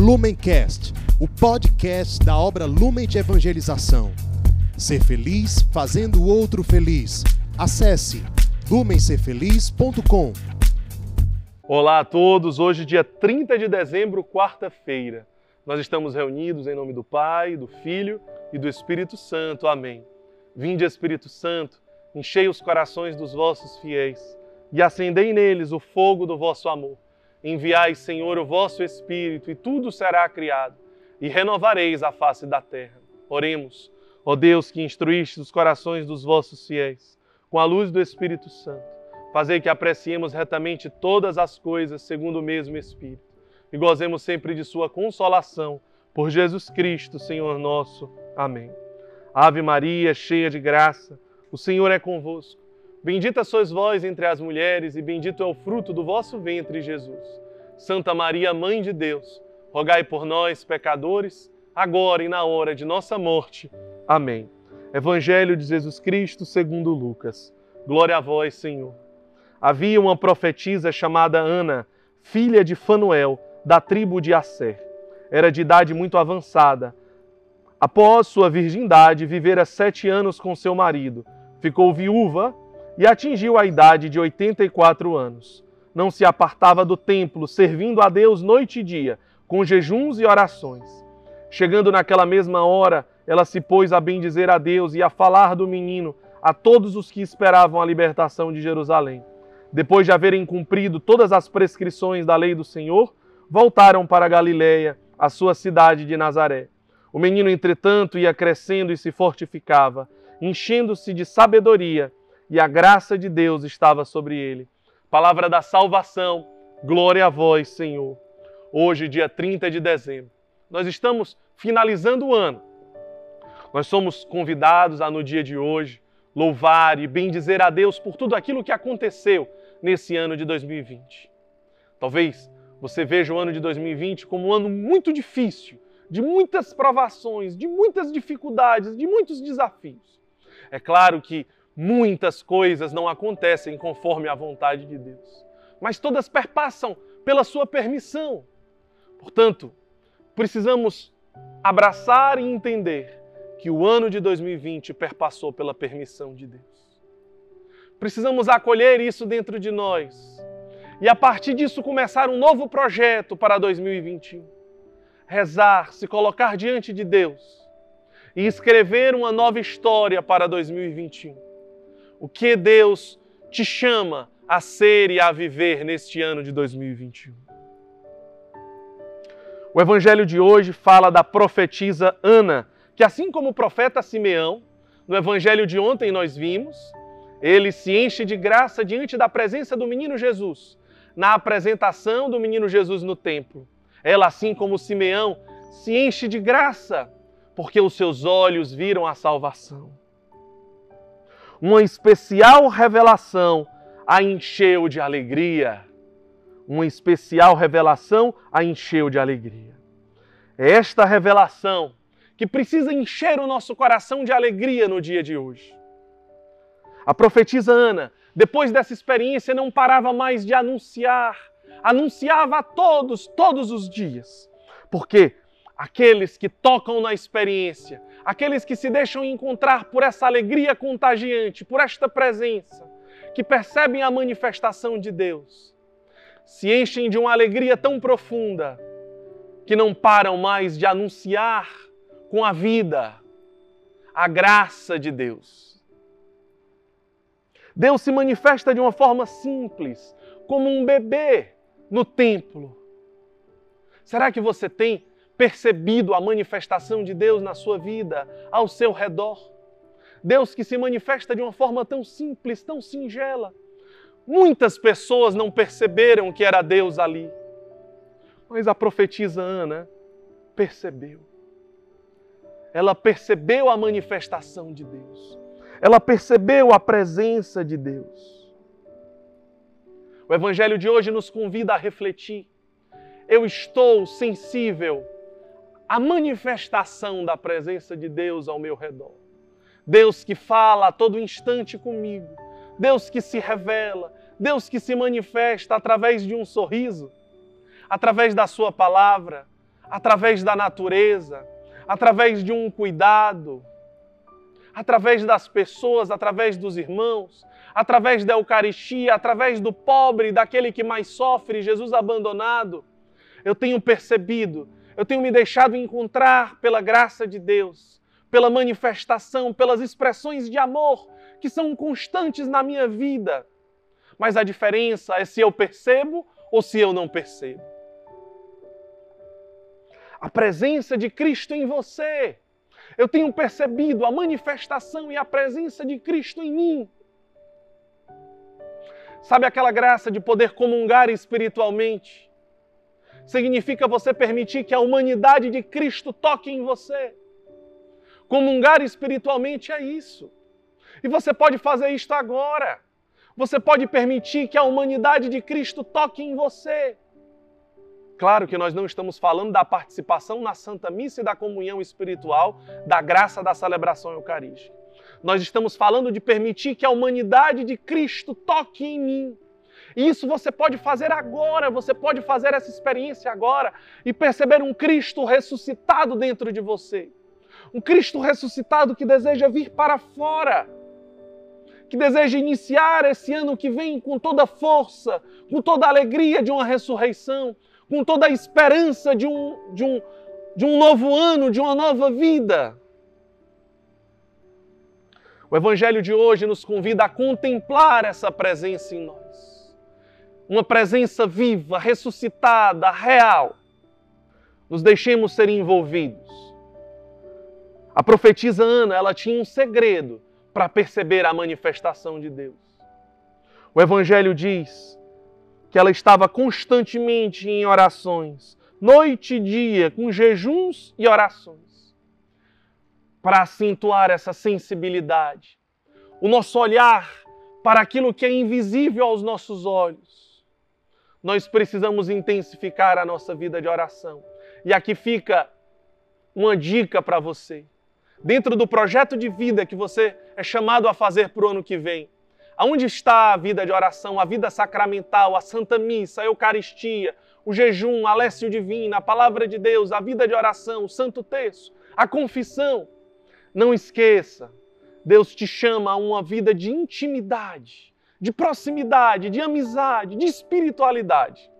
Lumencast, o podcast da obra Lumen de Evangelização. Ser feliz fazendo o outro feliz. Acesse lumencerfeliz.com. Olá a todos, hoje dia 30 de dezembro, quarta-feira. Nós estamos reunidos em nome do Pai, do Filho e do Espírito Santo. Amém. Vinde Espírito Santo, enchei os corações dos vossos fiéis e acendei neles o fogo do vosso amor. Enviai, Senhor, o vosso Espírito, e tudo será criado, e renovareis a face da terra. Oremos, ó Deus que instruíste os corações dos vossos fiéis, com a luz do Espírito Santo. Fazei que apreciemos retamente todas as coisas segundo o mesmo Espírito, e gozemos sempre de Sua consolação, por Jesus Cristo, Senhor nosso. Amém. Ave Maria, cheia de graça, o Senhor é convosco. Bendita sois vós entre as mulheres, e bendito é o fruto do vosso ventre, Jesus. Santa Maria, Mãe de Deus, rogai por nós, pecadores, agora e na hora de nossa morte. Amém. Evangelho de Jesus Cristo, segundo Lucas. Glória a vós, Senhor. Havia uma profetisa chamada Ana, filha de Fanuel, da tribo de Asser. Era de idade muito avançada. Após sua virgindade, vivera sete anos com seu marido. Ficou viúva e atingiu a idade de 84 anos. Não se apartava do templo, servindo a Deus noite e dia, com jejuns e orações. Chegando naquela mesma hora, ela se pôs a bendizer a Deus e a falar do menino a todos os que esperavam a libertação de Jerusalém. Depois de haverem cumprido todas as prescrições da lei do Senhor, voltaram para Galiléia, a sua cidade de Nazaré. O menino, entretanto, ia crescendo e se fortificava, enchendo-se de sabedoria e a graça de Deus estava sobre ele. Palavra da salvação, glória a vós, Senhor. Hoje, dia 30 de dezembro, nós estamos finalizando o ano. Nós somos convidados a, no dia de hoje, louvar e bendizer a Deus por tudo aquilo que aconteceu nesse ano de 2020. Talvez você veja o ano de 2020 como um ano muito difícil, de muitas provações, de muitas dificuldades, de muitos desafios. É claro que muitas coisas não acontecem conforme a vontade de Deus, mas todas perpassam pela sua permissão. Portanto, precisamos abraçar e entender que o ano de 2020 perpassou pela permissão de Deus. Precisamos acolher isso dentro de nós e a partir disso começar um novo projeto para 2021. Rezar, se colocar diante de Deus e escrever uma nova história para 2021 o que Deus te chama a ser e a viver neste ano de 2021. O evangelho de hoje fala da profetisa Ana, que assim como o profeta Simeão, no evangelho de ontem nós vimos, ele se enche de graça diante da presença do menino Jesus, na apresentação do menino Jesus no templo. Ela, assim como Simeão, se enche de graça, porque os seus olhos viram a salvação uma especial revelação a encheu de alegria. Uma especial revelação a encheu de alegria. É esta revelação que precisa encher o nosso coração de alegria no dia de hoje. A profetisa Ana, depois dessa experiência, não parava mais de anunciar, anunciava a todos, todos os dias. Porque aqueles que tocam na experiência, aqueles que se deixam encontrar por essa alegria contagiante, por esta presença, que percebem a manifestação de Deus, se enchem de uma alegria tão profunda que não param mais de anunciar com a vida a graça de Deus. Deus se manifesta de uma forma simples, como um bebê no templo. Será que você tem percebido a manifestação de Deus na sua vida, ao seu redor. Deus que se manifesta de uma forma tão simples, tão singela. Muitas pessoas não perceberam que era Deus ali. Mas a profetisa Ana percebeu. Ela percebeu a manifestação de Deus. Ela percebeu a presença de Deus. O Evangelho de hoje nos convida a refletir. Eu estou sensível a manifestação da presença de Deus ao meu redor. Deus que fala a todo instante comigo, Deus que se revela, Deus que se manifesta através de um sorriso, através da Sua palavra, através da natureza, através de um cuidado, através das pessoas, através dos irmãos, através da Eucaristia, através do pobre, daquele que mais sofre, Jesus abandonado. Eu tenho percebido, eu tenho me deixado encontrar pela graça de Deus, pela manifestação, pelas expressões de amor que são constantes na minha vida. Mas a diferença é se eu percebo ou se eu não percebo. A presença de Cristo em você. Eu tenho percebido a manifestação e a presença de Cristo em mim. Sabe aquela graça de poder comungar espiritualmente? Significa você permitir que a humanidade de Cristo toque em você. Comungar espiritualmente é isso. E você pode fazer isto agora. Você pode permitir que a humanidade de Cristo toque em você. Claro que nós não estamos falando da participação na Santa Missa e da comunhão espiritual, da graça da celebração eucarística. Nós estamos falando de permitir que a humanidade de Cristo toque em mim. E isso você pode fazer agora, você pode fazer essa experiência agora e perceber um Cristo ressuscitado dentro de você. Um Cristo ressuscitado que deseja vir para fora que deseja iniciar esse ano que vem com toda a força, com toda a alegria de uma ressurreição, com toda a esperança de um, de um, de um novo ano, de uma nova vida. O Evangelho de hoje nos convida a contemplar essa presença em nós. Uma presença viva, ressuscitada, real. Nos deixemos ser envolvidos. A profetisa Ana, ela tinha um segredo para perceber a manifestação de Deus. O Evangelho diz que ela estava constantemente em orações, noite e dia, com jejuns e orações, para acentuar essa sensibilidade, o nosso olhar para aquilo que é invisível aos nossos olhos. Nós precisamos intensificar a nossa vida de oração. E aqui fica uma dica para você dentro do projeto de vida que você é chamado a fazer para o ano que vem. Aonde está a vida de oração, a vida sacramental, a Santa Missa, a Eucaristia, o jejum, a Lécio Divina, a Palavra de Deus, a vida de oração, o Santo Terço, a confissão? Não esqueça, Deus te chama a uma vida de intimidade, de proximidade, de amizade, de espiritualidade,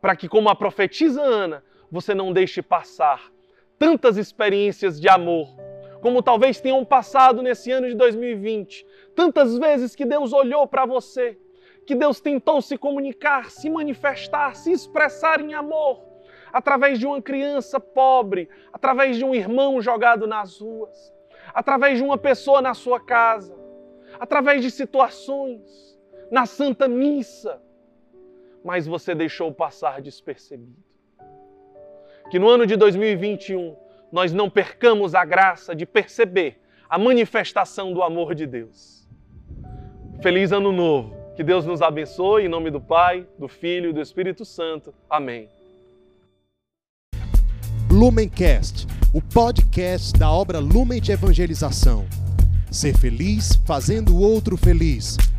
para que, como a profetisa Ana, você não deixe passar tantas experiências de amor como talvez tenham passado nesse ano de 2020. Tantas vezes que Deus olhou para você, que Deus tentou se comunicar, se manifestar, se expressar em amor, através de uma criança pobre, através de um irmão jogado nas ruas, através de uma pessoa na sua casa, através de situações, na Santa Missa. Mas você deixou passar despercebido. Que no ano de 2021 nós não percamos a graça de perceber a manifestação do amor de Deus. Feliz Ano Novo! Que Deus nos abençoe em nome do Pai, do Filho e do Espírito Santo. Amém. Lumencast, o podcast da obra Lumen de Evangelização. Ser feliz fazendo o outro feliz.